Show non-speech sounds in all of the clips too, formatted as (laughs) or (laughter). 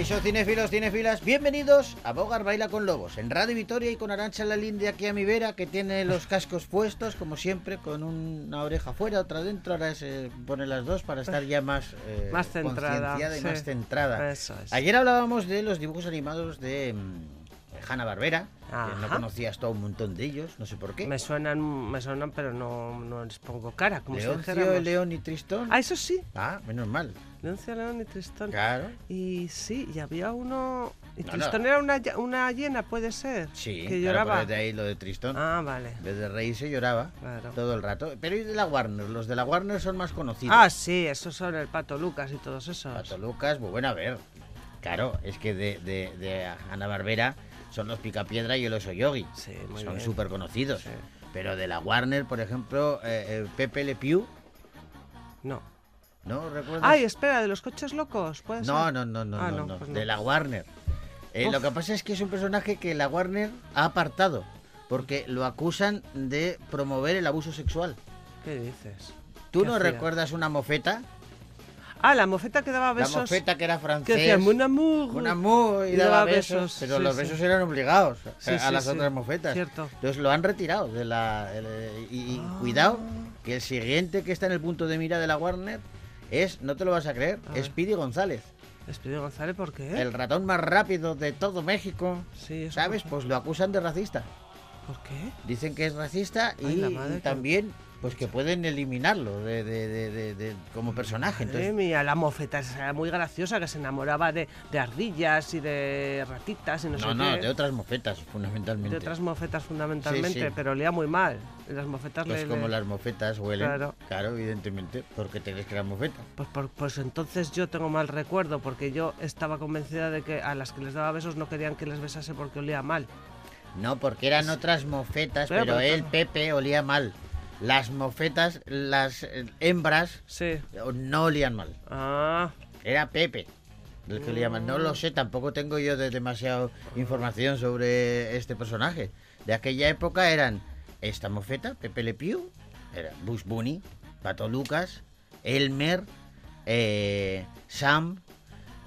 Caixo, cinefilos, cinefilas, bienvenidos a Bogar Baila con Lobos, en Radio Vitoria y con Arancha la de aquí a mi vera, que tiene los cascos puestos, como siempre, con una oreja fuera, otra dentro, ahora se pone las dos para estar ya más, eh, más centrada y más centrada. Eso es. Ayer hablábamos de los dibujos animados de... mm, Hanna Barbera, que no conocías todo un montón de ellos, no sé por qué. Me suenan, me suenan, pero no, no les pongo cara, como Leoncio, si. León y Tristón. Ah, eso sí. Ah, menos mal. Leoncio, León y Tristón. Claro. Y sí, y había uno... ¿Y No, Tristón no. era una, una hiena, puede ser? Sí, Que claro, lloraba. pero de ahí lo de Tristón. Ah, vale. En vez de reírse lloraba Claro. todo el rato. Pero y de la Warner, los de la Warner son más conocidos. Ah, sí, esos son el Pato Lucas y todos esos. Pato Lucas, pues bueno, a ver. Claro, es que de, de, de Ana Barbera son los Picapiedra y el Oso Yogi. Sí, muy son súper conocidos. Sí. Pero de la Warner, por ejemplo, eh, eh, Pepe Le Pew, No. ¿No recuerdas? Ay, espera, ¿de los coches locos? ¿Puede no, ser? no, no, no, Ah, no, pues no. de la Warner. Eh, lo que pasa es que es un personaje que la Warner ha apartado porque lo acusan de promover el abuso sexual. ¿Qué dices? ¿Tú ¿Qué no hacía? recuerdas una mofeta? Ah, la mofeta que daba besos. La mofeta que era que francés. decía Mon amour. Y, Y daba daba besos, besos, pero sí, los sí. besos eran obligados Sí, a, las otras mofetas. Cierto. Entonces lo han retirado de la el- y, y Ah. cuidado que el siguiente que está en el punto de mira de la Warner es, no te lo vas a creer, A. Speedy González, Despido González, ¿por qué? el ratón más rápido de todo México. Sí, ¿Sabes? Pues lo acusan de racista. ¿Por qué? Dicen que es racista y, Ay, la madre y que- también pues que pueden eliminarlo de, de- de- como personaje. Madre Entonces, mía, la mofeta era muy graciosa, que se enamoraba de, de ardillas y de ratitas y no, no, sé no, qué. de otras mofetas, fundamentalmente. De otras mofetas fundamentalmente, Sí, sí. pero olía muy mal. Las mofetas Pues le... como le- las mofetas huelen. Claro. Claro. evidentemente. Porque te crees que eran mofetas. Pues, por- pues entonces yo tengo mal recuerdo, porque yo estaba convencida de que a las que les daba besos no querían que les besase porque olía mal. No, porque eran otras mofetas, Pero, pero, claro. Pepe olía mal. Las mofetas, las eh, hembras, Sí. no olían mal. Ah, Era Pepe el que olía mal. No lo sé, tampoco tengo yo de demasiada información sobre este personaje. De aquella época eran esta mofeta, Pepe Le Pew, era Bush Bunny, Pato Lucas, Elmer, eh, Sam,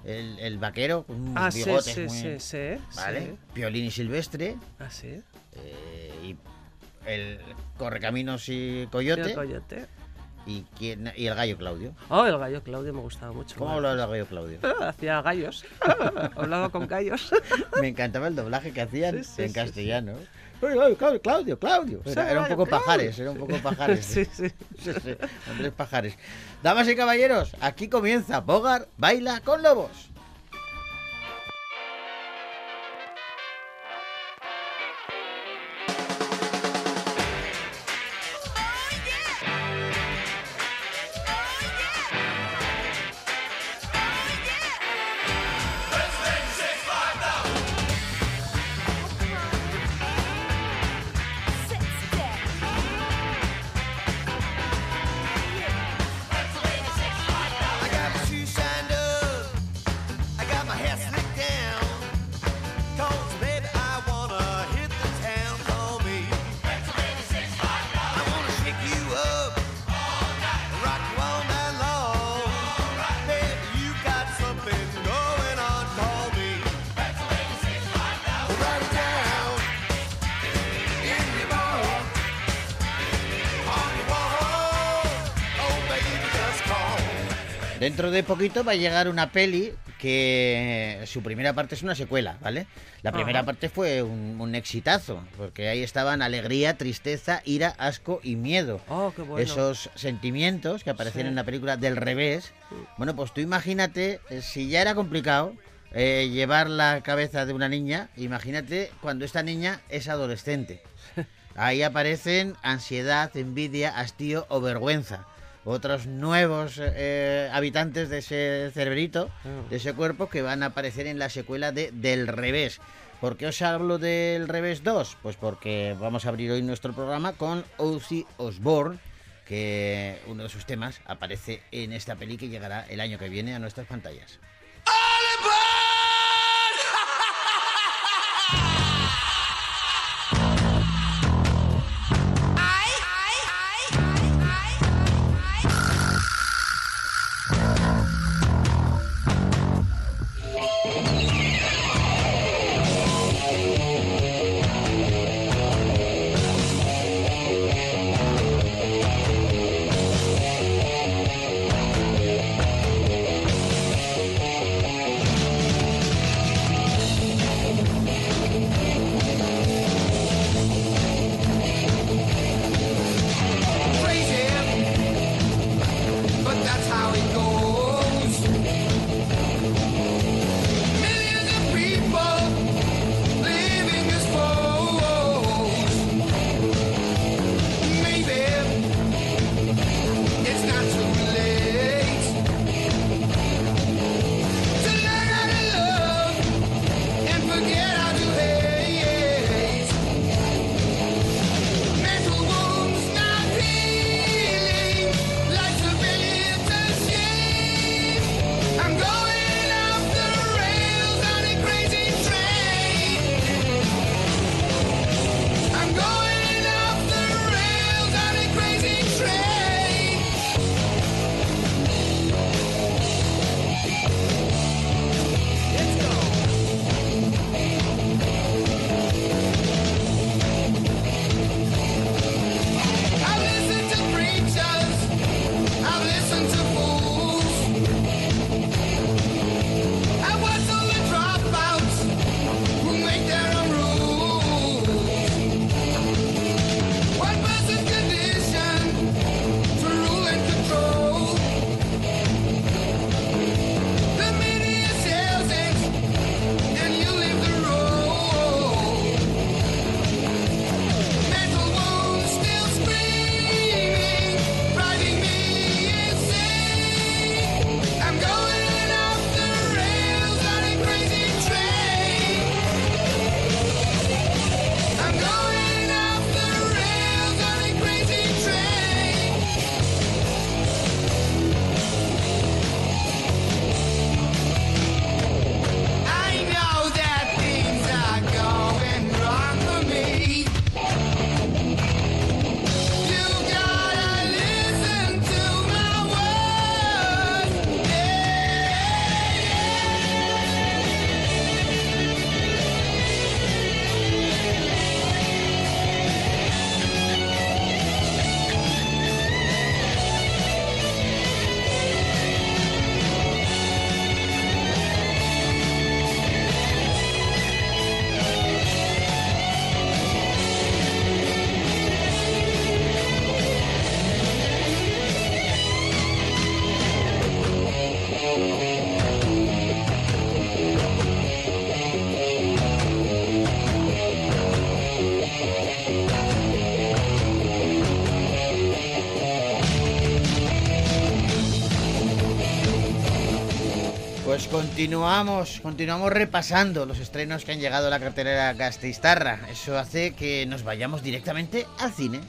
el, el vaquero con unos ah sí, bigotes sí, muy- sí, sí, ¿Vale? sí. Piolín y Silvestre, Ah, sí. eh, y el Correcaminos y Y Coyote, el coyote. y, quién- y el gallo Claudio. Oh, el gallo Claudio me gustaba mucho. ¿Cómo hablaba el gallo Claudio? (laughs) Hacía gallos. (laughs) Hablaba con gallos. (laughs) Me encantaba el doblaje que hacían Sí, sí, en sí, castellano. Claudio, Claudio, Claudio. Era, era un poco pajares, era un poco pajares. (laughs) (laughs) sí, sí. Sí, sí, Andrés Pajares. Damas y caballeros, aquí comienza Bogar Baila con Lobos. Dentro de poquito va a llegar una peli que su primera parte es una secuela, ¿vale? La primera Ajá. parte fue un, un exitazo, porque ahí estaban alegría, tristeza, ira, asco y miedo. Oh, qué bueno. Esos sentimientos que aparecen Sí. en la película del revés. Bueno, pues tú imagínate, eh, si ya era complicado eh, llevar la cabeza de una niña, imagínate cuando esta niña es adolescente. (laughs) Ahí aparecen ansiedad, envidia, hastío o vergüenza. Otros nuevos eh, habitantes de ese cerebrito, Ah. de ese cuerpo, que van a aparecer en la secuela de Del Revés. ¿Por qué os hablo del Revés 2? Pues porque vamos a abrir hoy nuestro programa con Ozzy Osbourne, que uno de sus temas aparece en esta peli que llegará el año que viene a nuestras pantallas. Continuamos, continuamos repasando los estrenos que han llegado a la cartelera Gasteiztarra. Eso hace que nos vayamos directamente al cine.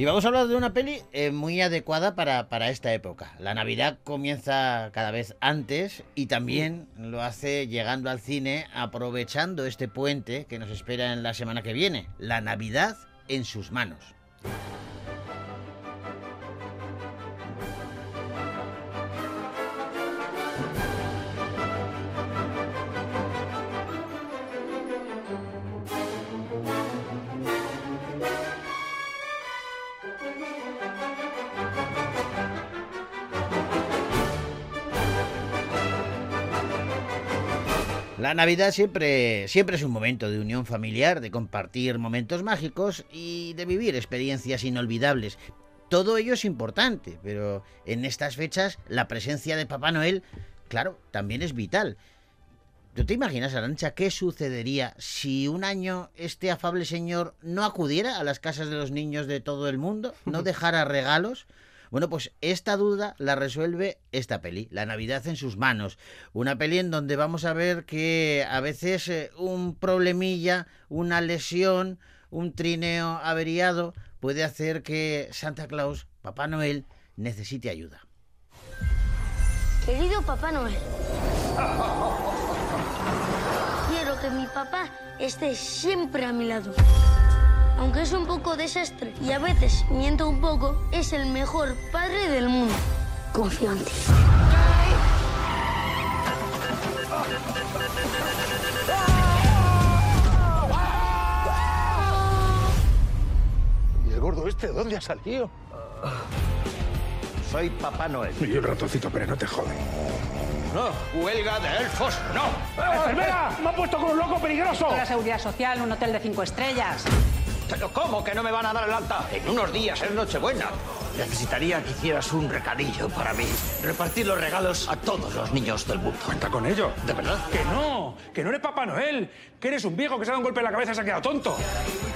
Y vamos a hablar de una peli eh, muy adecuada para, para esta época. La Navidad comienza cada vez antes y también lo hace llegando al cine aprovechando este puente que nos espera en la semana que viene. La Navidad en sus manos. La Navidad siempre, siempre es un momento de unión familiar, de compartir momentos mágicos y de vivir experiencias inolvidables. Todo ello es importante, pero en estas fechas la presencia de Papá Noel, claro, también es vital. ¿Tú te imaginas, Arancha, qué sucedería si un año este afable señor no acudiera a las casas de los niños de todo el mundo, no (laughs) dejara regalos? Bueno, pues esta duda la resuelve esta peli, La Navidad en sus manos. Una peli en donde vamos a ver que a veces eh, un problemilla, una lesión, un trineo averiado puede hacer que Santa Claus, Papá Noel, necesite ayuda. Querido Papá Noel, quiero que mi papá esté siempre a mi lado. Aunque es un poco desastre y a veces miento un poco, es el mejor padre del mundo. Confío en ti. ¿Y el gordo este dónde ha salido? Soy Papá Noel. Y el ratoncito, pero no te jode. No, huelga de elfos, no. ¡Enfermera! ¡Me han puesto con un loco peligroso! La seguridad social, un hotel de cinco estrellas. ¿Pero cómo que no me van a dar el alta? En unos días es Nochebuena. Necesitaría que hicieras un recadillo para mí. Repartir los regalos a todos los niños del mundo. Cuenta con ello. ¿De verdad? Que no, que no eres Papá Noel, que eres un viejo que se ha dado un golpe en la cabeza y se ha quedado tonto.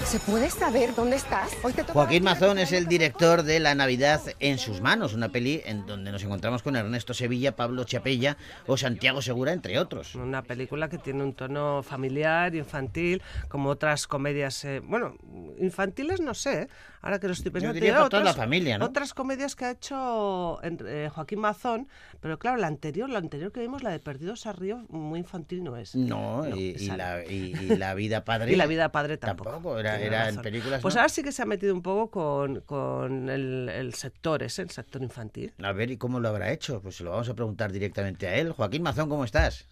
¿Se puede saber dónde estás? Hoy te Joaquín Mazón es el director de La Navidad en sus manos, una peli en donde nos encontramos con Ernesto Sevilla, Pablo Chapella o Santiago Segura, entre otros. Una película que tiene un tono familiar, infantil, como otras comedias, eh, bueno, infantiles no sé, ahora que lo estoy pensando. diría tiene por toda la familia, ¿no? Otras comedias que ha hecho eh, Joaquín Mazón, pero claro, la anterior, la anterior que vimos, la de Perdidos a Río, muy infantil no es. No, y, la, no. y- y la vida (laughs) padre. Y la vida padre tampoco. Era, tiene era en películas. Pues ¿no? ahora sí que se ha metido un poco con, con el, el sector ese, el sector infantil. A ver, ¿y cómo lo habrá hecho? Pues se lo vamos a preguntar directamente a él. Joaquín Mazón, ¿cómo estás?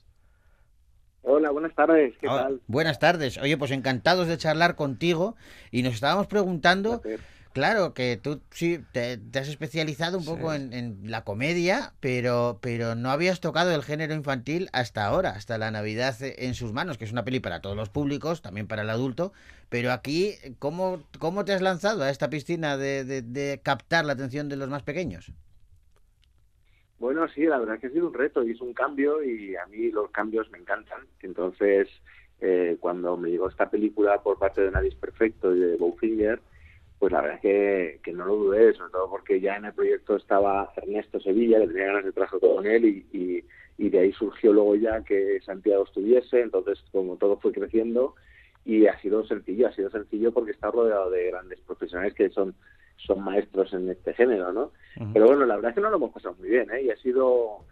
Hola, buenas tardes, ¿qué Hola, tal? Buenas tardes. Oye, pues encantados de charlar contigo y nos estábamos preguntando, claro, que tú sí te, te has especializado un poco en, en la comedia, pero, pero no habías tocado el género infantil hasta ahora, hasta la Navidad en sus manos, que es una peli para todos los públicos, también para el adulto, pero aquí, ¿cómo, cómo te has lanzado a esta piscina de, de- de captar la atención de los más pequeños? Bueno, sí, la verdad es que ha sido un reto y es un cambio y a mí los cambios me encantan. Entonces, eh, cuando me llegó esta película por parte de Nadie Perfecto y de Bowfinger, pues la verdad es que, que no lo dudé, sobre todo porque ya en el proyecto estaba Ernesto Sevilla, que tenía ganas de trabajar con él y, y, y de ahí surgió luego ya que Santiago estuviese, entonces como todo fue creciendo y ha sido sencillo, ha sido sencillo porque está rodeado de grandes profesionales que son son maestros en este género, ¿no? Pero bueno, la verdad es que no lo hemos pasado muy bien, ¿eh? Y ha sido...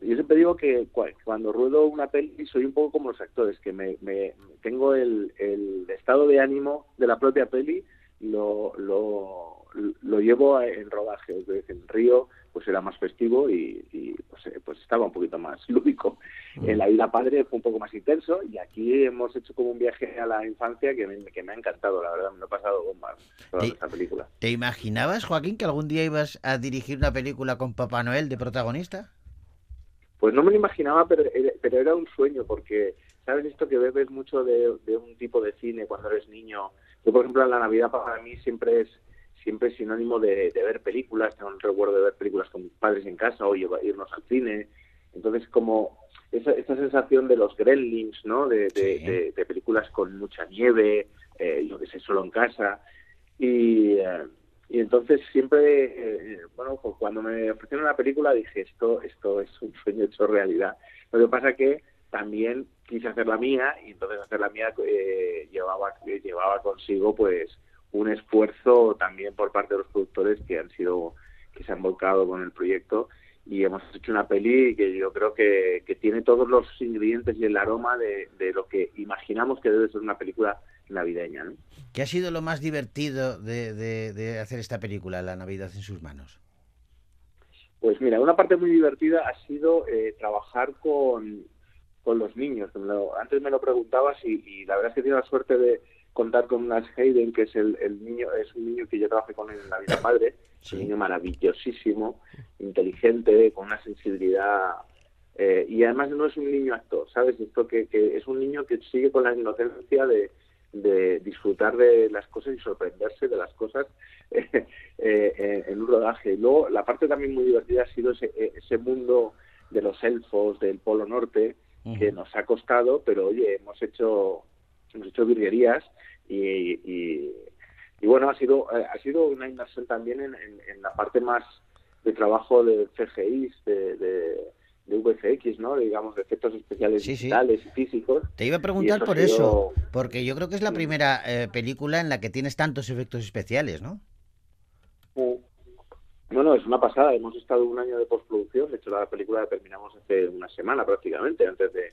Yo siempre digo que cua- cuando ruedo una peli soy un poco como los actores, que me, me tengo el, el estado de ánimo de la propia peli, lo, lo, lo llevo en rodaje. Es decir, en Río pues era más festivo y, y, pues, eh, pues estaba un poquito más (laughs) lúdico. En La Isla Padre fue un poco más intenso y aquí hemos hecho como un viaje a la infancia que me, que me ha encantado, la verdad, me lo he pasado bomba toda esta película. ¿Te imaginabas, Joaquín, que algún día ibas a dirigir una película con Papá Noel de protagonista? Pues no me lo imaginaba, pero era, pero era un sueño, porque, ¿sabes esto que bebes mucho de, de un tipo de cine cuando eres niño? Yo, por ejemplo, la Navidad para mí siempre es siempre es sinónimo de, de ver películas, tengo un recuerdo de ver películas con mis padres en casa o irnos al cine, Entonces, como esa, esa sensación de los gremlins, ¿no? De, de, de- de películas con mucha nieve, eh, yo que sé, solo en casa. Y, eh, y entonces siempre, eh, bueno, pues cuando me ofrecieron la película dije, esto, esto es un sueño hecho realidad. Lo que pasa que también quise hacer la mía y entonces hacer la mía eh, llevaba, llevaba consigo pues un esfuerzo también por parte de los productores que han sido, que se han volcado con el proyecto y hemos hecho una peli que yo creo que, que tiene todos los ingredientes y el aroma de, de lo que imaginamos que debe ser una película navideña. ¿no? ¿Qué ha sido lo más divertido de, de- de hacer esta película, La Navidad en sus manos? Pues mira, una parte muy divertida ha sido eh, trabajar con, con los niños. Antes me lo preguntabas y, y la verdad es que he tenido la suerte de contar con Nash Hayden, que es el, el niño, es un niño que yo trabajé con él en la vida madre, un niño maravillosísimo, inteligente, con una sensibilidad eh, y además no es un niño actor, ¿sabes? Esto que, que es un niño que sigue con la inocencia de, de disfrutar de las cosas y sorprenderse de las cosas (laughs) eh, eh, en un rodaje. Y luego la parte también muy divertida ha sido ese, ese mundo de los elfos del Polo Norte que nos ha costado, pero oye, hemos hecho hemos hecho virguerías y, y, y bueno, ha sido eh, ha sido una inmersión también en, en- en la parte más de trabajo de CGI, de, de, de VFX, ¿no? Digamos, de efectos especiales Sí, sí. digitales y físicos. Te iba a preguntar eso por sido- eso, porque yo creo que es la primera eh, película en la que tienes tantos efectos especiales, ¿no? Bueno, es una pasada. Hemos estado un año de postproducción. De hecho, la película la terminamos hace una semana prácticamente, antes de,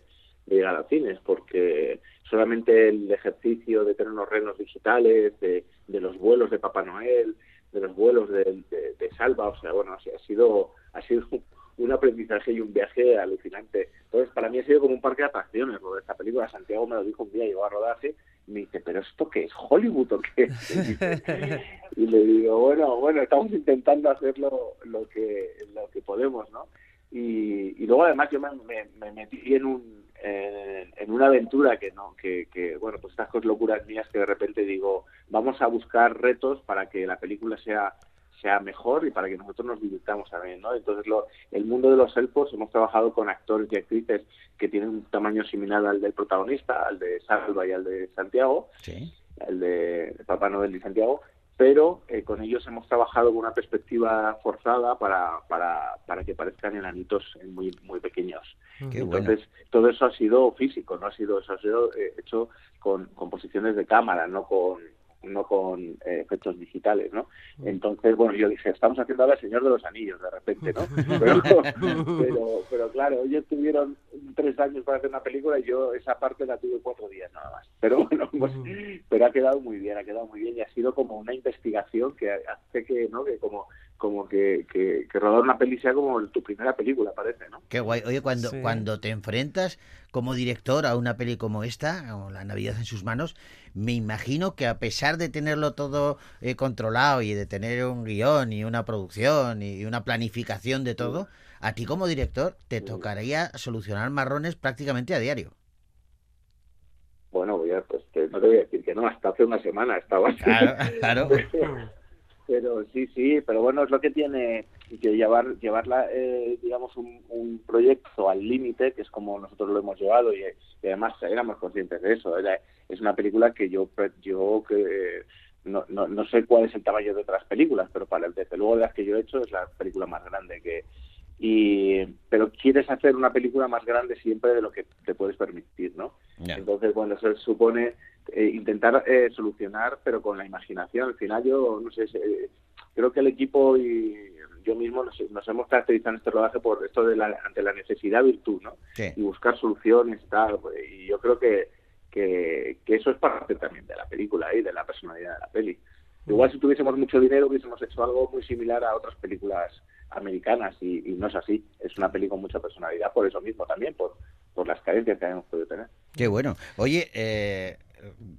de llegar a cines, porque solamente el ejercicio de tener unos renos digitales, de, los vuelos de Papá Noel, de los vuelos de, de- Salva, o sea, bueno, ha sido, ha sido (laughs) un aprendizaje y un viaje alucinante. Entonces, para mí ha sido como un parque de atracciones lo de esta película. Santiago me lo dijo un día, llegó a rodaje y me dice, ¿pero esto qué es? ¿Hollywood o qué? (laughs) y le digo, bueno, bueno, estamos intentando hacer lo, lo que lo que podemos, ¿no? Y, y luego además yo me, me- me metí en un en, en una aventura que no que, que bueno pues estas cosas locuras mías que de repente digo vamos a buscar retos para que la película sea sea mejor y para que nosotros nos divirtamos también, ¿no? Entonces, lo, el mundo de los elfos, hemos trabajado con actores y actrices que tienen un tamaño similar al del protagonista, al de Salva y al de Santiago, Sí. el de Papá Noel y Santiago, pero eh, con ellos hemos trabajado con una perspectiva forzada para, para, para que parezcan enanitos eh, muy, muy pequeños. Qué bueno. Entonces, todo eso ha sido físico, no ha sido, eso ha sido eh, hecho con, con posiciones de cámara, no con no con eh, efectos digitales, ¿no? Entonces, bueno, yo dije, estamos haciendo ahora el Señor de los Anillos, de repente, ¿no? Pero, (laughs) pero, pero claro, ellos tuvieron tres años para hacer una película y yo esa parte la tuve cuatro días nada más. Pero bueno, pues, pero ha quedado muy bien, ha quedado muy bien y ha sido como una investigación que hace que, ¿no? Que como como que, que, que rodar una peli sea como tu primera película, parece, ¿no? Qué guay. Oye, cuando, Sí. cuando te enfrentas como director a una peli como esta, como La Navidad en sus manos, me imagino que a pesar de tenerlo todo eh, controlado y de tener un guion y una producción y una planificación de todo, a ti como director te tocaría solucionar marrones prácticamente a diario. Bueno, voy a, pues te- no te voy a decir que no, hasta hace una semana estaba así. Claro, claro. (laughs) Pero sí, sí, pero bueno, es lo que tiene que llevar llevarla, eh, digamos, un, proyecto al límite, que es como nosotros lo hemos llevado y, además éramos conscientes de eso. Era- es una película que yo yo que no, no, no sé cuál es el tamaño de otras películas, pero para desde luego de las que yo he hecho es la película más grande que y pero quieres hacer una película más grande siempre de lo que te puedes permitir, ¿no? Entonces, bueno, eso supone eh, intentar eh, solucionar, pero con la imaginación. Al final, yo no sé, eh, creo que el equipo y yo mismo nos, nos hemos caracterizado en este rodaje por esto de la, ante la necesidad virtud, ¿no? Sí. Y buscar soluciones y tal. Y yo creo que, que, que eso es parte también de la película y de la personalidad de la peli. Igual si tuviésemos mucho dinero hubiésemos hecho algo muy similar a otras películas americanas y, y no es así. Es una peli con mucha personalidad por eso mismo también, por, por las carencias que hemos podido tener. Qué bueno. Oye, eh,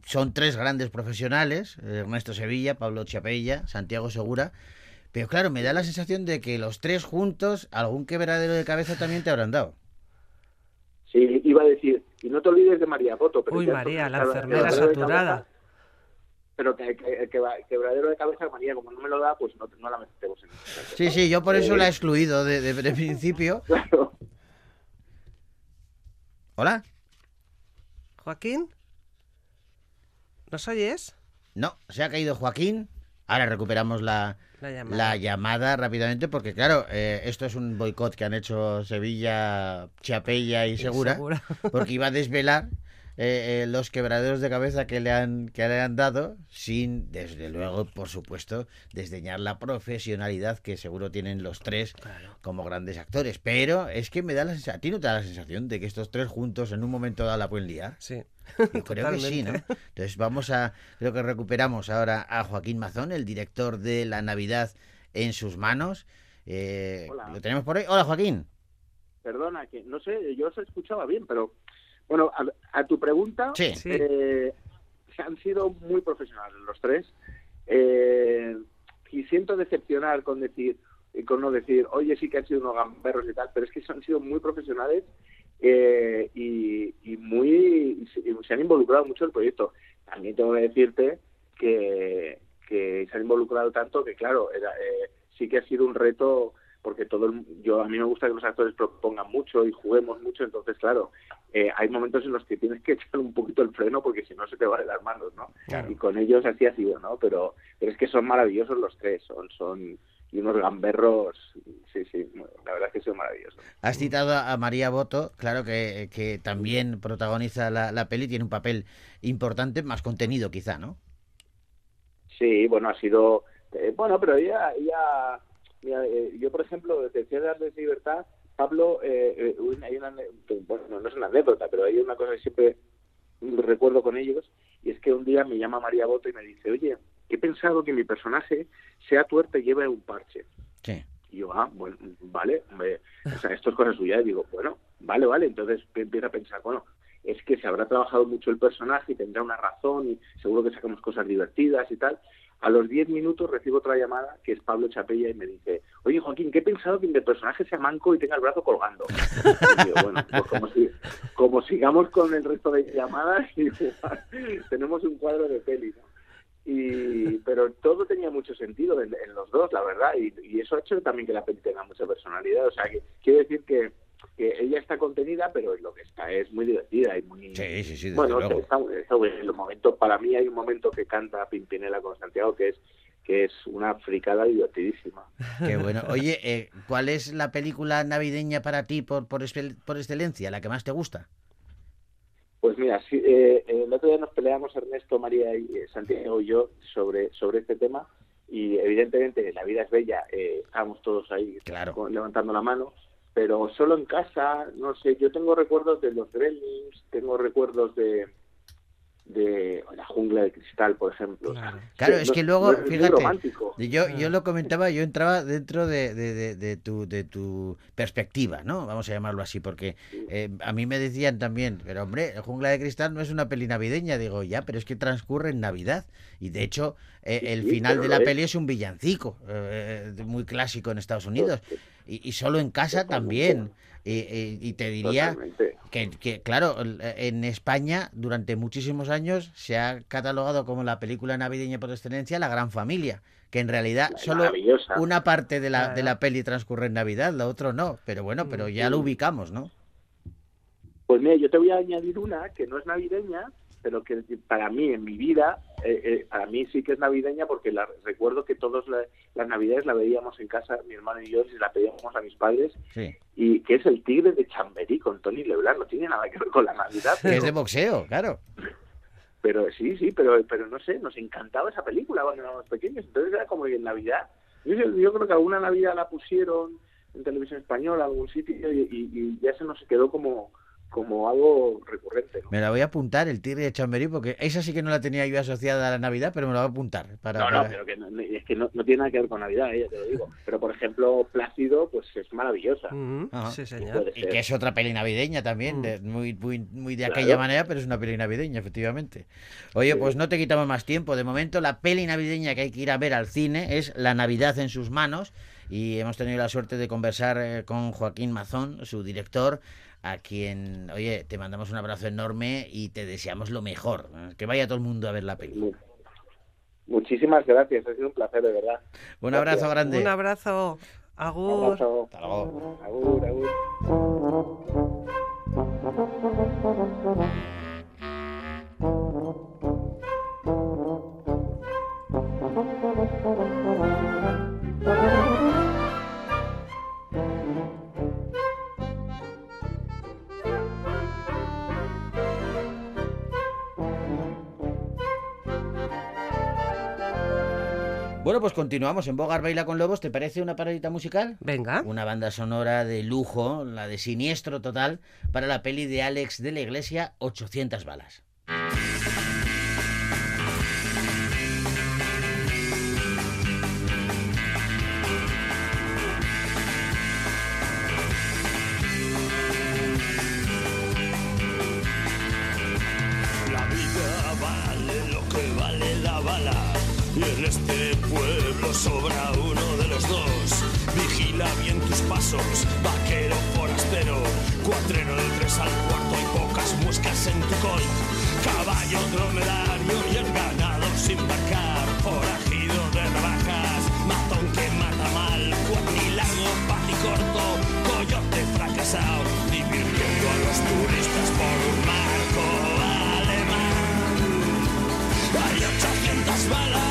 son tres grandes profesionales, Ernesto Sevilla, Pablo Chapella, Santiago Segura, pero claro, me da la sensación de que los tres juntos algún quebradero de cabeza también te habrán dado. Sí, iba a decir, y no te olvides de María Boto. Pero Uy, María, la enfermera saturada. cabeza- pero que, que- el quebra- quebradero de cabeza, María, como no me lo da, pues no, no la metemos en Sí, sí, yo por eso Eh, la he excluido de, de- de principio. (laughs) ¿Hola? Joaquín, ¿nos oyes? No, se ha caído Joaquín. Ahora recuperamos la, La llamada. la llamada rápidamente porque, claro, eh, esto es un boicot que han hecho Sevilla, Chapella y Segura, Segura. porque iba a desvelar eh, eh, los quebraderos de cabeza que le, han, que le han dado sin, desde luego, por supuesto, desdeñar la profesionalidad que seguro tienen los tres como grandes actores. Pero es que me da la sensación, ¿a ti no te da la sensación de que estos tres juntos en un momento dado la pueden liar? Sí. Yo creo que sí, ¿no? Entonces vamos a, creo que recuperamos ahora a Joaquín Mazón, el director de La Navidad en sus manos. Eh, Hola. ¿Lo tenemos por ahí? Hola, Joaquín. Perdona, que no sé, yo os escuchaba bien, pero bueno, a, a tu pregunta, Sí. Sí. eh, han sido muy profesionales los tres. Eh, y siento decepcionar con decir y con no decir, oye, sí que han sido unos gamberros y tal, pero es que han sido muy profesionales eh, y, y muy y se, y se han involucrado mucho en el proyecto. También tengo que decirte que, que se han involucrado tanto que, claro, era, eh, sí que ha sido un reto porque todo el- yo a mí me gusta que los actores propongan mucho y juguemos mucho entonces claro eh, hay momentos en los que tienes que (laughs) echar un poquito el freno porque si no se te va de las manos no y con ellos así ha sido no pero pero es que son maravillosos los tres son son y unos gamberros sí sí la verdad es que son maravillosos Has citado a María Boto, claro que, que también protagoniza la, la peli, tiene un papel importante, más contenido quizá, ¿no? Sí, bueno, ha sido. eh, bueno, pero ella. ella mira, eh, yo, por ejemplo, Ciudad de Artes y Libertad, Pablo, eh, eh, hay una. Bueno, no es una anécdota, pero hay una cosa que siempre recuerdo con ellos, y es que un día me llama María Boto y me dice: Oye, he pensado que mi personaje sea tuerta y lleve un parche. Sí. Y yo, ah, bueno, vale, me- o sea, esto es cosa suya. Y digo, bueno, vale, vale. Entonces empiezo a pensar, bueno, es que se habrá trabajado mucho el personaje y tendrá una razón y seguro que sacamos cosas divertidas y tal. A los 10 minutos recibo otra llamada que es Pablo Chapella y me dice, oye Joaquín, que he pensado que mi personaje sea manco y tenga el brazo colgando. Y digo, bueno, pues como, si- como sigamos con el resto de llamadas, (laughs) igual tenemos un cuadro de peli, ¿no? y pero todo tenía mucho sentido en, en los dos la verdad y, y eso ha hecho también que la peli tenga mucha personalidad o sea que quiero decir que, que ella está contenida pero lo que está es muy divertida y muy Sí, sí, sí, bueno luego. está, está muy bien. los momentos para mí hay un momento que canta Pimpinela con Santiago que es que es una fricada divertidísima Qué (laughs) bueno. Oye, eh, ¿cuál es la película navideña para ti por, por, por excelencia, la que más te gusta? Pues mira, sí, eh, el otro día nos peleamos Ernesto, María y eh, Santiago y yo sobre, sobre este tema y evidentemente la vida es bella, eh, estábamos todos ahí Claro. con- levantando la mano, pero solo en casa, no sé, yo tengo recuerdos de los Gremlins, tengo recuerdos de de la jungla de cristal, por ejemplo. Claro. Claro, Sí, es no- que luego, no es muy fíjate, romántico. yo, yo lo comentaba, yo entraba dentro de, de- de- de tu, de tu perspectiva, ¿no? Vamos a llamarlo así, porque eh, a mí me decían también, pero hombre, Jungla de Cristal no es una peli navideña, digo, ya, pero es que transcurre en Navidad, y de hecho eh, Sí, el sí, final de la es. peli es un villancico, eh, muy clásico en Estados Unidos, y, y solo en casa también, y, y- y te diría... Que, que, claro, en España durante muchísimos años se ha catalogado como la película navideña por excelencia La Gran Familia, que en realidad solo una parte de la, de la peli transcurre en Navidad, la otra no, pero bueno, pero ya lo ubicamos, ¿no? Pues mira, yo te voy a añadir una que no es navideña, pero que para mí, en mi vida, eh, eh, para mí sí que es navideña porque la, recuerdo que todas la- las navidades la veíamos en casa, mi hermano y yo, y la pedíamos a mis padres, Sí. y que es el tigre de Chamberí con Tony Leblanc, no tiene nada que ver con la Navidad. Que (laughs) es Pero, de boxeo, claro. pero sí, sí, pero, pero no sé, nos encantaba esa película cuando éramos pequeños, entonces era como que en Navidad, yo, yo creo que alguna Navidad la pusieron en televisión española, algún sitio, y, y- y ya se nos quedó como, como algo recurrente. ¿no? Me la voy a apuntar, el tigre de Chamberí, porque esa sí que no la tenía yo asociada a la Navidad, pero me la voy a apuntar. Para, No, no, para- pero que no- es que no, no tiene nada que ver con Navidad, eh, ya te lo digo. Pero, por ejemplo, Plácido, pues es maravillosa. Sí, señor. Y que es otra peli navideña también, Mm. de- muy, muy, muy de Claro. aquella manera, pero es una peli navideña, efectivamente. Oye, Sí. pues no te quitamos más tiempo. De momento, la peli navideña que hay que ir a ver al cine es La Navidad en sus manos. Y hemos tenido la suerte de conversar eh, con Joaquín Mazón, su director, a quien, oye, te mandamos un abrazo enorme y te deseamos lo mejor. Que vaya todo el mundo a ver la peli. Mu- Muchísimas gracias, ha sido un placer, de verdad. Un abrazo Gracias. grande. Un abrazo. Un Agur. abrazo. Hasta luego. Agur, agur. Bueno, pues continuamos en Bogar Baila con Lobos. ¿Te parece una paradita musical? Venga. Una banda sonora de lujo, la de siniestro total, para la peli de Alex de la Iglesia, 800 balas. Vaquero forastero. Cuatrero de tres al cuarto y pocas muescas en tu coit. Caballo dromedario y el ganado sin vacar. Forajido de rebajas, matón que mata mal. Y corto, coyote fracasado. Divirtiendo a los turistas por un marco alemán. Hay 800 balas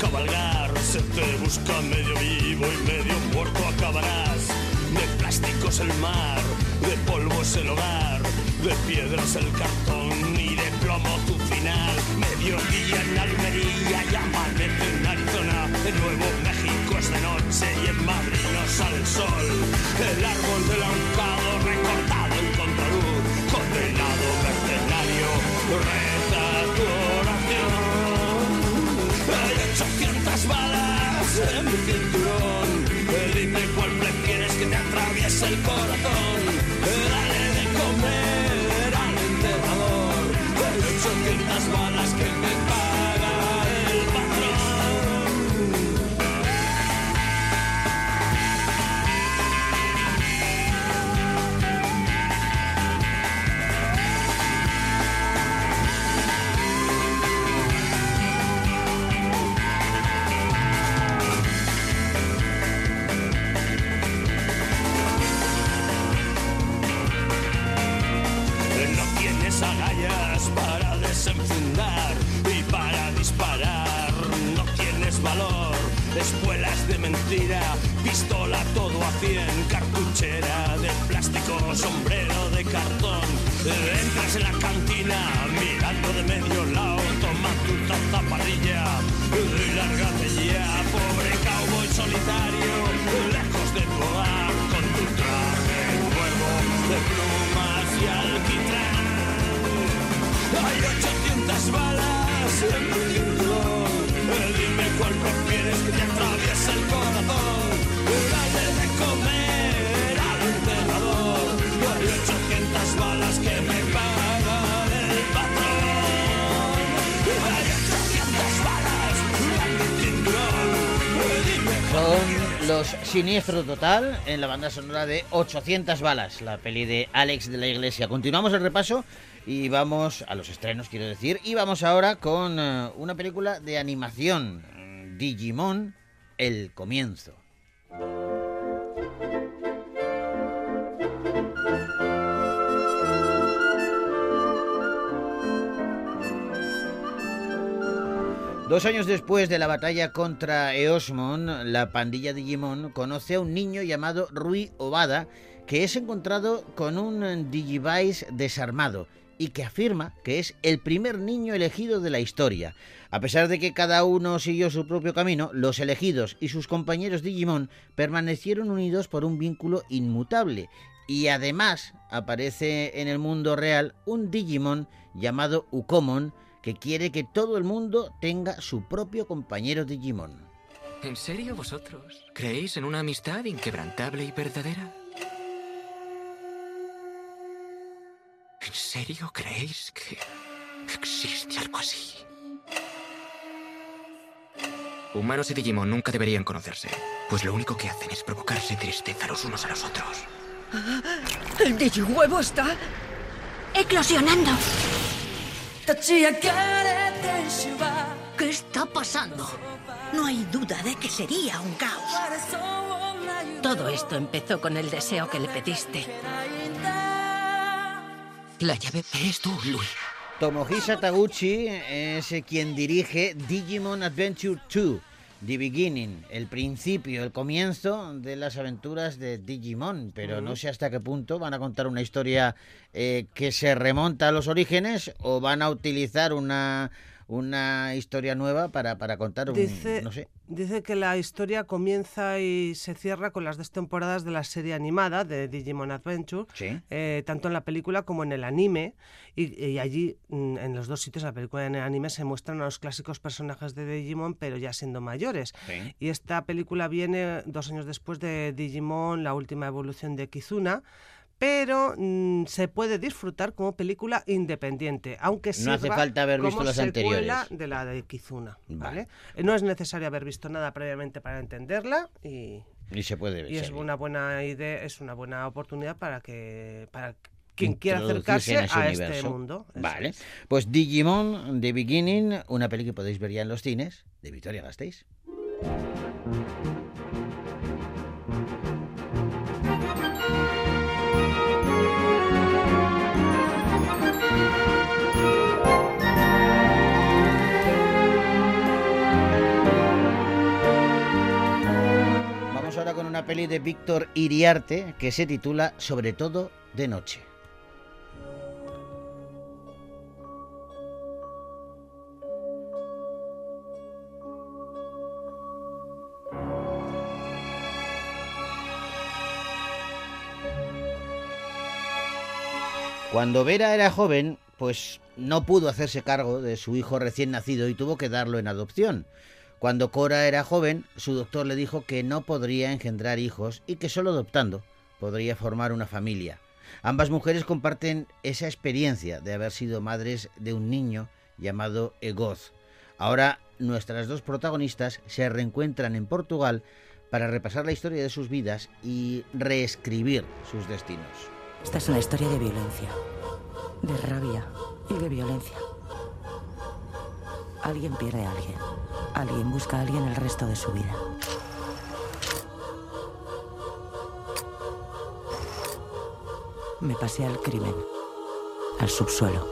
cabalgar Se te busca medio vivo y medio muerto acabarás. De plásticos el mar, de polvo es el hogar De piedras el cartón y de plomo tu final. Mediodía en Almería y amanece en Arizona En Nuevo México es de noche y en Madrid no sale el sol. El árbol del ahorcado recortado en contraluz Condenado mercenario, tu en mi cinturón Dime cuál prefieres que te atraviese el corazón Dale de comer al enterrador. Hay 800 balas que me paga espuelas de mentira, pistola todo a cien, cartuchera de plástico, sombrero de cartón. Entras en la cantina mirando de medio lado, toma tu taza parrilla y lárgate ya, pobre cowboy solitario, lejos de tu que te atraviese el corazón. Dale de comer al enterrador. Hay 800 balas que me paga el patrón. Hay 800 balas en mi cinturón. Dime Son los Siniestro Total en la banda sonora de 800 balas, la peli de Alex de la Iglesia. Continuamos el repaso y vamos a los estrenos, quiero decir, y vamos ahora con eh, una película de animación, Digimon, El Comienzo. Dos años después de la batalla contra Eosmon, la pandilla Digimon conoce a un niño llamado Rui Obada que es encontrado con un Digivice desarmado y que afirma que es el primer niño elegido de la historia. A pesar de que cada uno siguió su propio camino, los elegidos y sus compañeros Digimon permanecieron unidos por un vínculo inmutable. Y además aparece en el mundo real un Digimon llamado Ukomon que quiere que todo el mundo tenga su propio compañero Digimon. ¿En serio vosotros? ¿Creéis en una amistad inquebrantable y verdadera? Serio creéis que existe algo así? Humanos y Digimon nunca deberían conocerse, pues lo único que hacen es provocarse tristeza los unos a los otros. El digihuevo está eclosionando. ¿Qué está pasando? No hay duda de que sería un caos. Todo esto empezó con el deseo que le pediste. La llave eres tú, Louis. Tomohisa Taguchi es eh, quien dirige Digimon Adventure 2, The Beginning, el principio, el comienzo de las aventuras de Digimon, pero no sé hasta qué punto van a contar una historia eh, que se remonta a los orígenes o van a utilizar una, una historia nueva para, para contar un... Dice, no sé. dice que la historia comienza y se cierra con las dos temporadas de la serie animada de Digimon Adventure, Sí. eh, tanto en la película como en el anime. Y, y allí, mm, en los dos sitios, la película y en el anime, se muestran a los clásicos personajes de Digimon, pero ya siendo mayores. Sí. Y esta película viene dos años después de Digimon, la última evolución de Kizuna. Pero mm, se puede disfrutar como película independiente, aunque No hace falta haber visto las anteriores. de la de Kizuna, Vale. ¿vale? Eh, No es necesario haber visto nada previamente para entenderla y, Y se puede y es una buena idea, es una buena oportunidad para que para quien quiera acercarse a este mundo. Vale. es. Pues Digimon The Beginning, una peli que podéis ver ya en los cines, de Victoria Gasteiz. Una peli de Víctor Iriarte que se titula Sobre todo de noche. Cuando Vera era joven, pues no pudo hacerse cargo de su hijo recién nacido y tuvo que darlo en adopción. Cuando Cora era joven, su doctor le dijo que no podría engendrar hijos y que solo adoptando podría formar una familia. Ambas mujeres comparten esa experiencia de haber sido madres de un niño llamado Egoz. Ahora nuestras dos protagonistas se reencuentran en Portugal para repasar la historia de sus vidas y reescribir sus destinos. Esta es una historia de violencia, de rabia y de violencia. Alguien pierde a alguien. Alguien busca a alguien el resto de su vida. Me pasé al crimen, al subsuelo.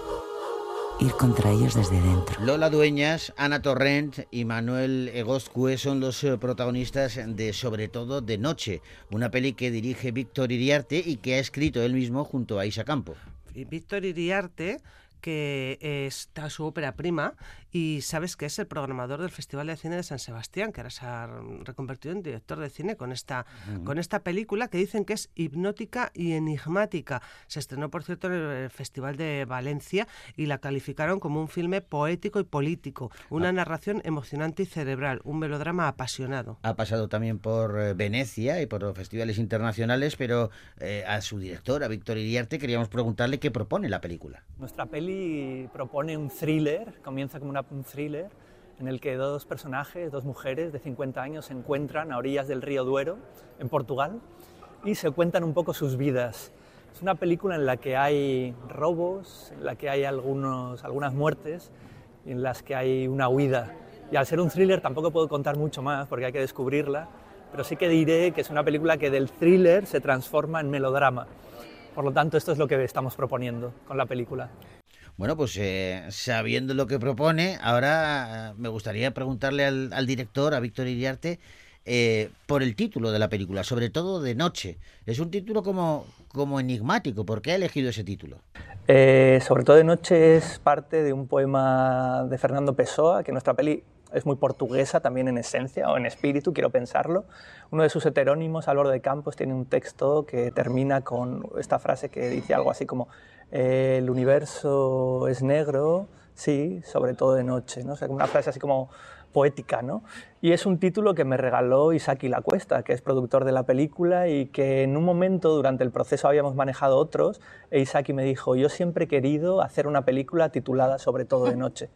Ir contra ellos desde dentro. Lola Dueñas, Ana Torrent y Manuel Egozcue son los eh, protagonistas de Sobre todo de Noche, una peli que dirige Víctor Iriarte y que ha escrito él mismo junto a Isa Campo. Víctor Iriarte, que está su ópera prima, y sabes que es el programador del Festival de Cine de San Sebastián, que ahora se ha reconvertido en director de cine con esta, Ujú. con esta película que dicen que es hipnótica y enigmática. Se estrenó, por cierto, en el Festival de Valencia y la calificaron como un filme poético y político, una narración emocionante y cerebral, un melodrama apasionado. Ha pasado también por eh, Venecia y por festivales internacionales, pero eh, a su director, a Víctor Iriarte, queríamos preguntarle qué propone la película. Nuestra peli propone un thriller, comienza como una- un thriller en el que dos personajes, dos mujeres de 50 años se encuentran a orillas del río Duero, en Portugal, y se cuentan un poco sus vidas. Es una película en la que hay robos, en la que hay algunos, algunas muertes y en las que hay una huida. Y al ser un thriller tampoco puedo contar mucho más porque hay que descubrirla, pero sí que diré que es una película que del thriller se transforma en melodrama. Por lo tanto, esto es lo que estamos proponiendo con la película. Bueno, pues eh, sabiendo lo que propone, ahora eh, me gustaría preguntarle al, director, a Víctor Iriarte, eh, por el título de la película, sobre todo de noche. Es un título como, como enigmático. ¿Por qué ha elegido ese título? Eh, sobre todo de noche es parte de un poema de Fernando Pessoa, que nuestra peli es muy portuguesa también en esencia o en espíritu, quiero pensarlo. Uno de sus heterónimos, Álvaro de Campos, tiene un texto que termina con esta frase que dice algo así como el universo es negro, sí, sobre todo de noche, ¿no? O sea, una frase así como poética, ¿no? Y es un título que me regaló Isaki La Cuesta, que es productor de la película y que en un momento durante el proceso habíamos manejado otros e Isaki me dijo, yo siempre he querido hacer una película titulada Sobre todo de noche.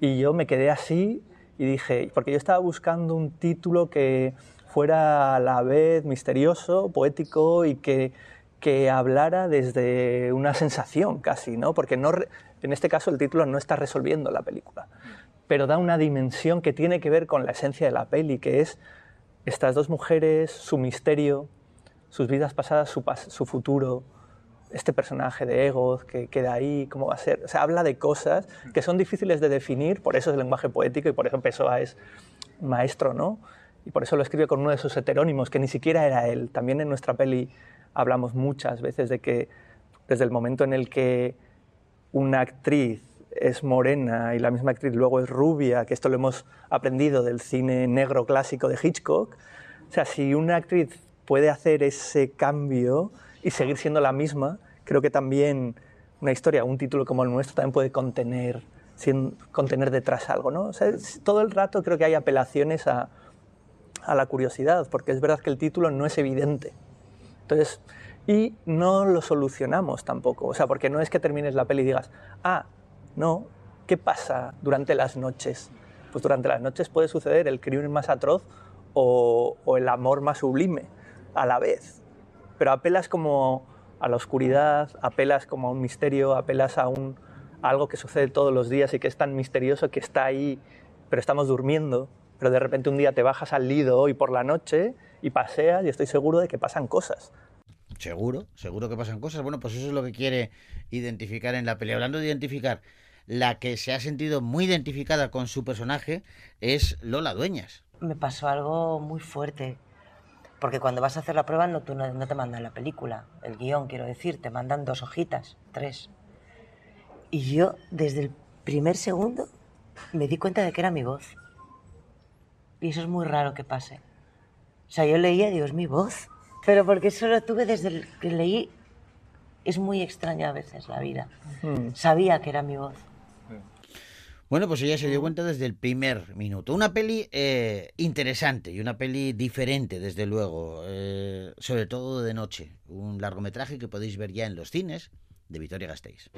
Y yo me quedé así y dije, porque yo estaba buscando un título que fuera a la vez misterioso, poético y que, que hablara desde una sensación casi, ¿no? Porque no, en este caso el título no está resolviendo la película, pero da una dimensión que tiene que ver con la esencia de la peli, que es estas dos mujeres, su misterio, sus vidas pasadas, su, su futuro, este personaje de Egoz que queda ahí, cómo va a ser. O sea, habla de cosas que son difíciles de definir, por eso es el lenguaje poético y por eso Pessoa es maestro, ¿no? Y por eso lo escribe con uno de sus heterónimos, que ni siquiera era él. También en nuestra peli hablamos muchas veces de que desde el momento en el que una actriz es morena y la misma actriz luego es rubia, que esto lo hemos aprendido del cine negro clásico de Hitchcock, o sea, si una actriz puede hacer ese cambio y seguir siendo la misma, creo que también una historia, un título como el nuestro también puede contener, sin- contener detrás algo, ¿no? O sea, todo el rato creo que hay apelaciones a, a la curiosidad, porque es verdad que el título no es evidente. Entonces, y no lo solucionamos tampoco, o sea, porque no es que termines la peli y digas, ah, no, ¿qué pasa durante las noches? Pues durante las noches puede suceder el crimen más atroz o, o el amor más sublime a la vez. Pero apelas como a la oscuridad, apelas como a un misterio, apelas a, un, a algo que sucede todos los días y que es tan misterioso que está ahí, pero estamos durmiendo, pero de repente un día te bajas al lido hoy por la noche y paseas y estoy seguro de que pasan cosas. Seguro, seguro que pasan cosas. Bueno, pues eso es lo que quiere identificar en la peli. Hablando de identificar, la que se ha sentido muy identificada con su personaje es Lola Dueñas. Me pasó algo muy fuerte. Porque cuando vas a hacer la prueba no, tú no, no te mandan la película, el guion, quiero decir, te mandan dos hojitas, tres. Y yo, desde el primer segundo, me di cuenta de que era mi voz. Y eso es muy raro que pase. O sea, yo leía digo, es mi voz. Pero porque eso lo tuve desde el que leí. Es muy extraño a veces la vida. Sabía que era mi voz. Bueno, pues ella se dio cuenta desde el primer minuto. Una peli eh, interesante y una peli diferente, desde luego, eh, sobre todo de noche. Un largometraje que podéis ver ya en los cines de Vitoria Gasteiz.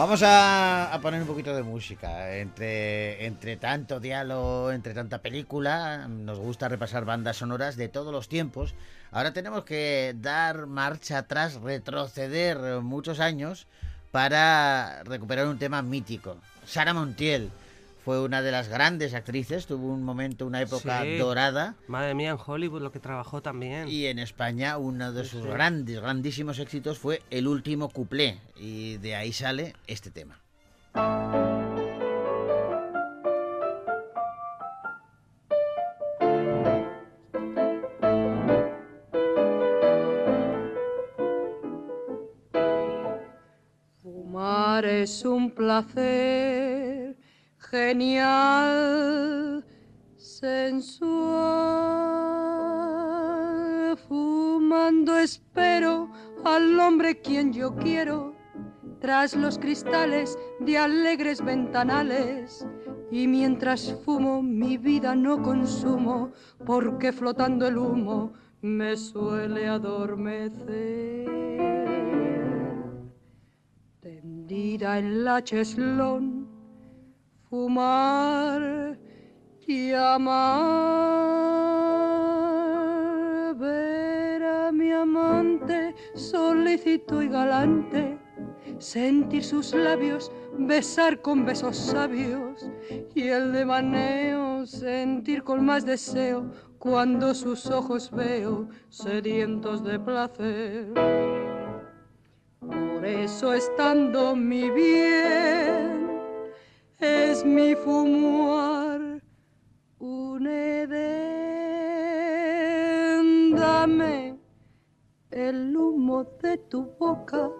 Vamos a, poner un poquito de música. Entre, entre tanto diálogo, entre tanta película, nos gusta repasar bandas sonoras de todos los tiempos. Ahora tenemos que dar marcha atrás, retroceder muchos años para recuperar un tema mítico. Sara Montiel fue una de las grandes actrices, tuvo un momento, una época Sí. dorada. Madre mía, en Hollywood lo que trabajó también. Y en España uno de Sí, sus sí. grandes, grandísimos éxitos fue El último cuplé. Y de ahí sale este tema. Fumar es un placer genial, sensual. Fumando espero al hombre quien yo quiero, tras los cristales de alegres ventanales. Y mientras fumo mi vida no consumo, porque flotando el humo me suele adormecer tendida en la cheslón, fumar y amar, ver a mi amante solícito y galante, sentir sus labios, besar con besos sabios y el devaneo, sentir con más deseo cuando sus ojos veo sedientos de placer. Por eso estando mi bien, mi fumar un edén. Dame el humo de tu boca,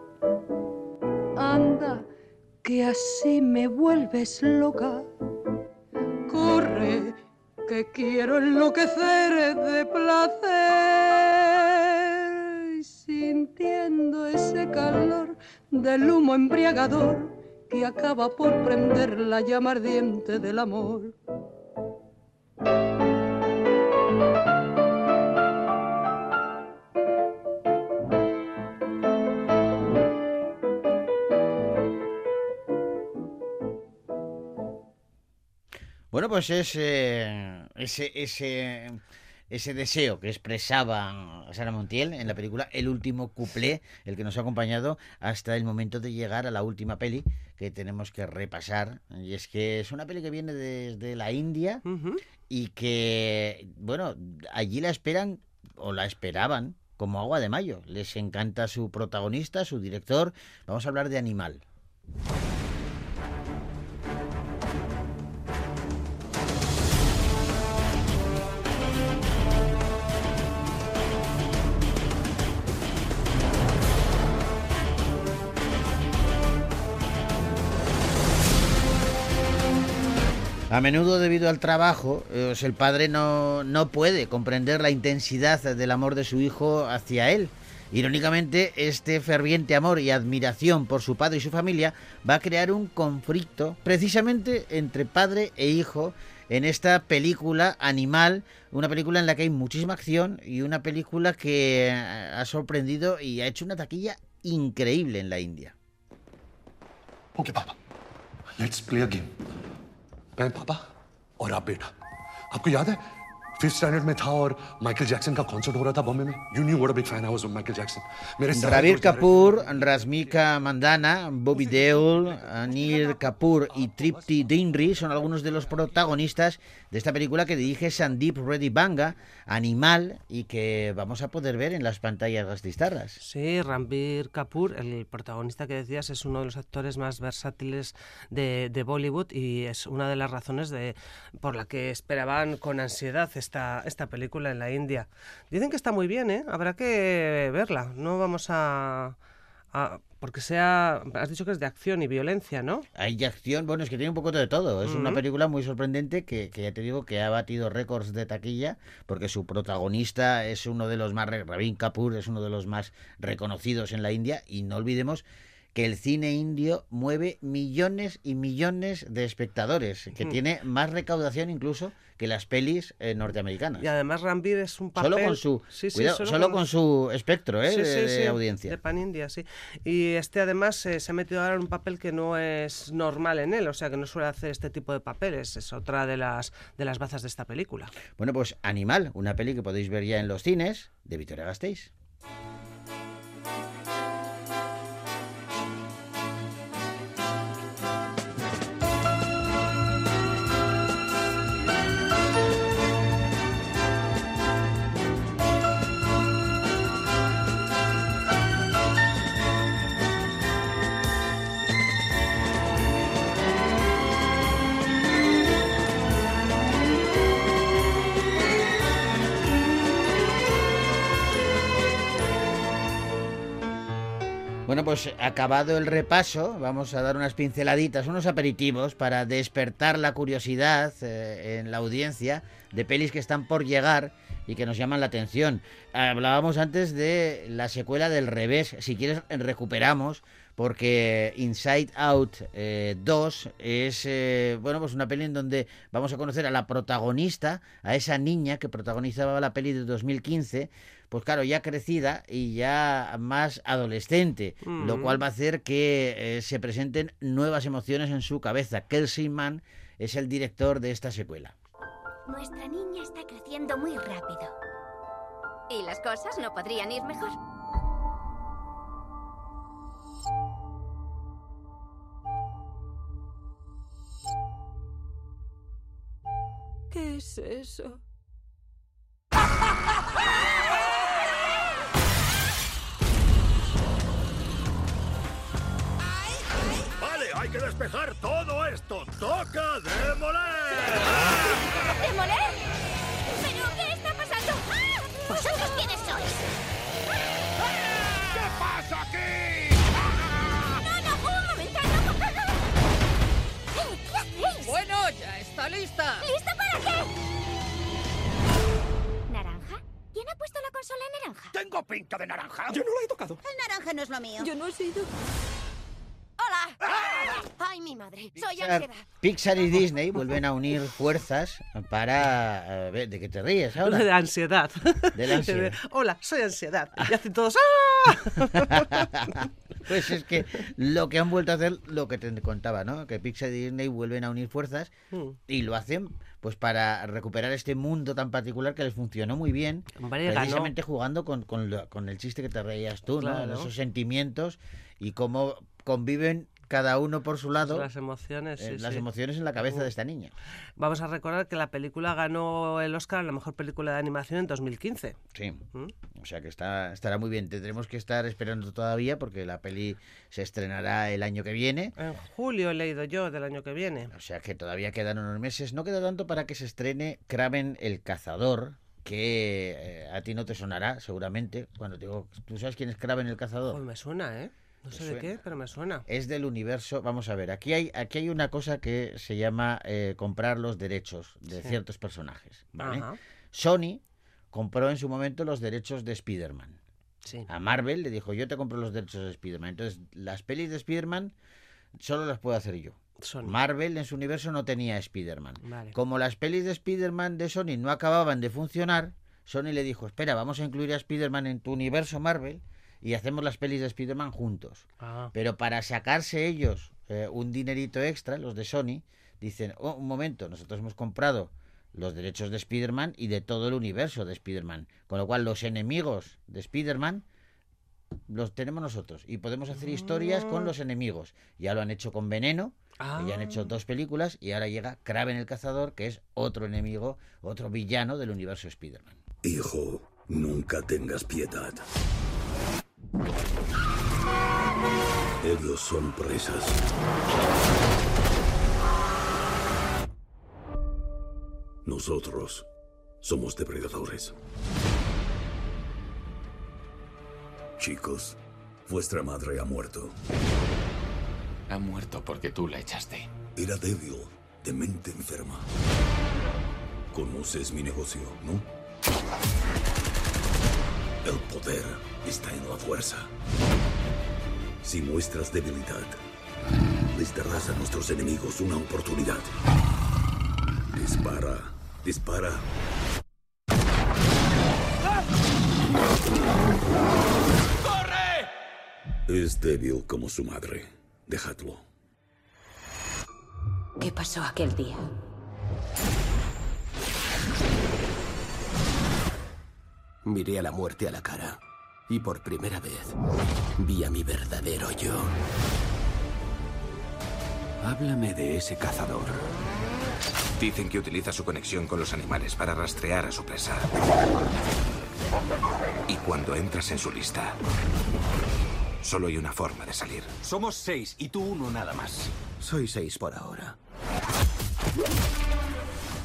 anda, que así me vuelves loca. Me quiero enloquecer de placer sintiendo ese calor del humo embriagador que acaba por prender la llama ardiente del amor. Bueno, pues es eh, ese, ese, ese deseo que expresaba Sara Montiel en la película El último cuplé, el que nos ha acompañado hasta el momento de llegar a la última peli que tenemos que repasar. Y es que es una peli que viene desde la India y que, bueno, allí la esperan o la esperaban como agua de mayo. Les encanta su protagonista, su director. Vamos a hablar de Animal. A menudo debido al trabajo, eh, el padre no, no puede comprender la intensidad del amor de su hijo hacia él. Irónicamente, este ferviente amor y admiración por su padre y su familia va a crear un conflicto precisamente entre padre e hijo en esta película Animal, una película en la que hay muchísima acción y una película que eh, ha sorprendido y ha hecho una taquilla increíble en la India. Okay, Papa. Let's play a game. मैं पापा और आप बेटा आपको याद है fifth standard में था और माइकल जैक्सन का कॉन्सर्ट हो रहा था बॉम्बे में you new what a big fan I was of Michael Jackson मेरे सारे Ravir दोस्त जा रहे थे। Kapoor, Rasmika Mandana, Bobby Deol, Anil Kapoor y Tripti Dinri son algunos de los protagonistas de esta película que dirige Sandeep Reddy Banga, Animal, y que vamos a poder ver en las pantallas gastistarras. Sí, Ranbir Kapoor, el protagonista que decías, es uno de los actores más versátiles de, de Bollywood y es una de las razones de, por la que esperaban con ansiedad esta, esta película en la India. Dicen que está muy bien, ¿eh? Habrá que verla. No vamos a... a- porque sea... Has dicho que es de acción y violencia, ¿no? Hay de acción, bueno, es que tiene un poco de todo. Es una película muy sorprendente que, que ya te digo que ha batido récords de taquilla porque su protagonista es uno de los más, Ravin Kapoor es uno de los más reconocidos en la India y no olvidemos que el cine indio mueve millones y millones de espectadores, que Mm. tiene más recaudación incluso que las pelis eh, norteamericanas. Y además Ranbir es un papel... Solo con su, Sí, sí, cuidado, solo, con su espectro ¿eh? Sí, de, audiencia. De Pan India, sí. Y este además eh, se ha metido ahora en un papel que no es normal en él, o sea que no suele hacer este tipo de papeles. Es otra de las, de las bazas de esta película. Bueno, pues Animal, una peli que podéis ver ya en los cines de Victoria Gasteiz. Bueno, pues acabado el repaso, vamos a dar unas pinceladitas, unos aperitivos para despertar la curiosidad eh, en la audiencia de pelis que están por llegar y que nos llaman la atención. Hablábamos antes de la secuela del revés, si quieres recuperamos, porque Inside Out eh, 2 es eh, bueno pues una peli en donde vamos a conocer a la protagonista, a esa niña que protagonizaba la peli de 2015, pues claro, ya crecida y ya más adolescente, lo Mm. cual va a hacer que eh, se presenten nuevas emociones en su cabeza. Kelsey Mann es el director de esta secuela. Nuestra niña está creciendo muy rápido. Y las cosas no podrían ir mejor. ¿Qué es eso? que despejar todo esto. ¡Toca demoler! ¿Demoler? ¿Pero qué está pasando? ¿Vosotros quiénes sois? ¿Qué pasa aquí? ¡No, no! ¡Un momento! ¿Qué hacéis? Bueno, ya está lista. ¿Lista para qué? ¿Naranja? ¿Quién ha puesto la consola en naranja? Tengo pinta de naranja. Yo no la he tocado. El naranja no es lo mío. Yo no he sido. ¡Ay, mi madre! Soy Pixar, ansiedad. Pixar y Disney vuelven a unir fuerzas para... ver, ¿De qué te ríes ahora? De ansiedad. De la (laughs) ansiedad. Hola, soy ansiedad. (laughs) Y hacen todos ¡ah! (laughs) Pues es que lo que han vuelto a hacer, lo que te contaba, ¿no? Que Pixar y Disney vuelven a unir fuerzas Mm. y lo hacen pues para recuperar este mundo tan particular que les funcionó muy bien, Hombre, ganó. precisamente jugando con, con, lo- con el chiste que te reías tú, ¿no? Esos sentimientos y cómo conviven cada uno por su lado Las emociones, eh, sí, las sí. emociones en la cabeza de esta niña. Vamos a recordar que la película ganó el Oscar a la mejor película de animación en 2015. Sí. ¿Mm? O sea que está, estará muy bien. Tendremos que estar esperando todavía porque la peli se estrenará el año que viene. En julio he leído yo del año que viene. O sea que todavía quedan unos meses. No queda tanto para que se estrene Kraven el Cazador, que eh, a ti no te sonará seguramente. Cuando te digo, ¿tú sabes quién es Kraven el Cazador? Pues me suena, ¿eh? No sé de qué, pero me suena. Es del universo. Vamos a ver, aquí hay, aquí hay una cosa que se llama eh, comprar los derechos de Sí. ciertos personajes. ¿vale? Ajá. Sony compró en su momento los derechos de Spider-Man. Sí. A Marvel le dijo, yo te compro los derechos de Spider-Man. Entonces, las pelis de Spider-Man solo las puedo hacer yo. Sony. Marvel en su universo no tenía Spider-Man. Vale. Como las pelis de Spider-Man de Sony no acababan de funcionar, Sony le dijo, espera, vamos a incluir a Spider-Man en tu universo Marvel y hacemos las pelis de Spider-Man juntos. Ah. Pero para sacarse ellos eh, un dinerito extra, los de Sony, dicen, oh, un momento, nosotros hemos comprado los derechos de Spider-Man y de todo el universo de Spider-Man. Con lo cual los enemigos de Spider-Man los tenemos nosotros y podemos hacer historias con los enemigos. Ya lo han hecho con Veneno, que ya han hecho dos películas y ahora llega Kraven el Cazador, que es otro enemigo, otro villano del universo Spider-Man. Hijo, nunca tengas piedad. Ellos son presas. Nosotros somos depredadores. Chicos, vuestra madre ha muerto. Ha muerto porque tú la echaste. Era débil, de mente enferma. Conoces mi negocio, ¿no? El poder está en la fuerza. Si muestras debilidad, les darás a nuestros enemigos una oportunidad. Dispara, dispara. Es débil como su madre. Dejadlo. ¿Qué pasó aquel día? Miré a la muerte a la cara y por primera vez vi a mi verdadero yo. Háblame de ese cazador. Dicen que utiliza su conexión con los animales para rastrear a su presa. Y cuando entras en su lista, solo hay una forma de salir. Somos seis y tú uno nada más. Soy seis por ahora.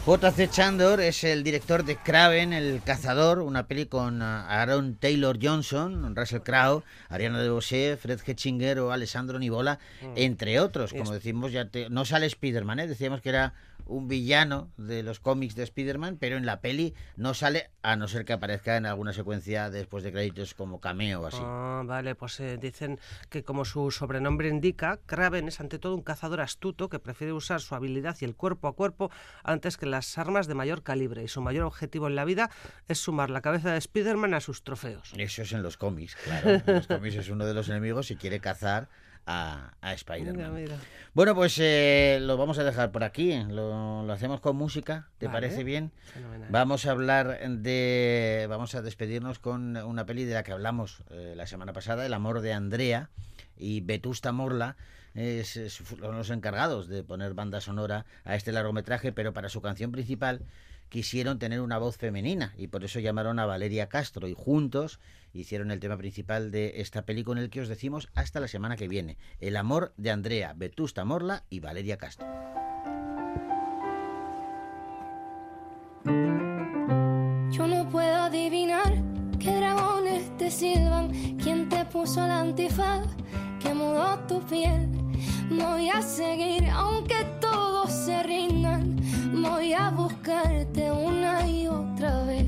J.C. Chandor es el director de Kraven, el cazador, una peli con ah, Aaron Taylor Johnson, Russell Crowe, Ariana DeBose, Fred Hetchinger o Alessandro Nivola, Mm. entre otros. Como decimos, ya te- no sale Spider-Man, ¿eh? decíamos que era un villano de los cómics de Spider-Man, pero en la peli no sale, a no ser que aparezca en alguna secuencia después de créditos como cameo o así. Ah, vale, pues eh, dicen que como su sobrenombre indica, Kraven es ante todo un cazador astuto que prefiere usar su habilidad y el cuerpo a cuerpo antes que las armas de mayor calibre y su mayor objetivo en la vida es sumar la cabeza de Spider-Man a sus trofeos. Eso es en los cómics, claro. En los cómics es uno de los enemigos y quiere cazar a, a Spider-Man. Mira, mira. Bueno, pues eh, lo vamos a dejar por aquí. Lo, lo hacemos con música. ¿Te Vale. parece bien? Fenomenal. Vamos a hablar de. Vamos a despedirnos con una peli de la que hablamos eh, la semana pasada, El amor de Andrea y Vetusta Morla. Es, es- fueron los encargados de poner banda sonora a este largometraje, pero para su canción principal quisieron tener una voz femenina y por eso llamaron a Valeria Castro y juntos hicieron el tema principal de esta peli con el que os decimos hasta la semana que viene. El amor de Andrea, Vetusta Morla y Valeria Castro. Yo no puedo adivinar qué dragones te silban, quién te puso mudó tu piel. Voy a seguir aunque se rindan, voy a buscarte una y otra vez.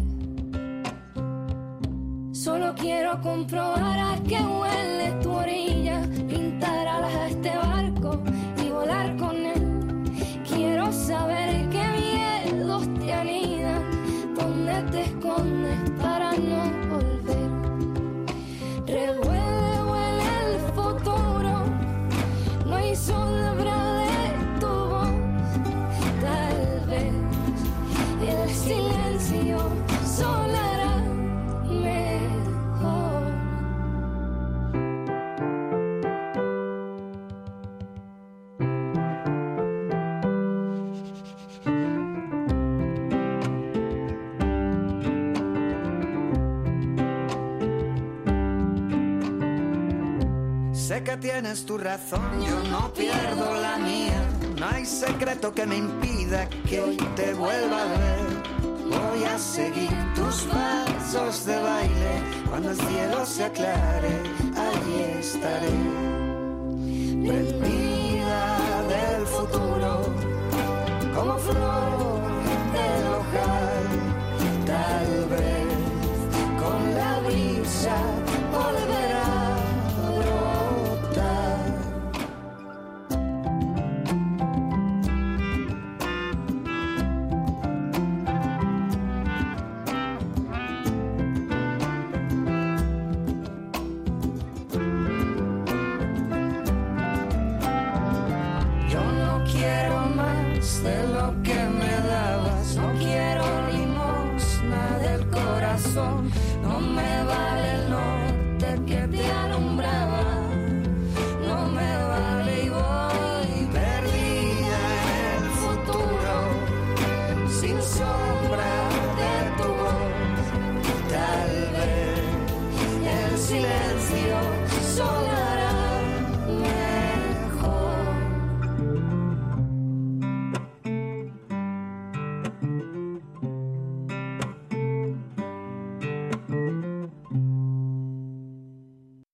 Solo quiero comprobar a qué huele tu orilla, pintar alas a este barco Sé que tienes tu razón, yo no pierdo la mía. No hay secreto que me impida que hoy te vuelva a ver. Voy a seguir tus pasos de baile. Cuando el cielo se aclare, allí estaré. Prendida del futuro, como flor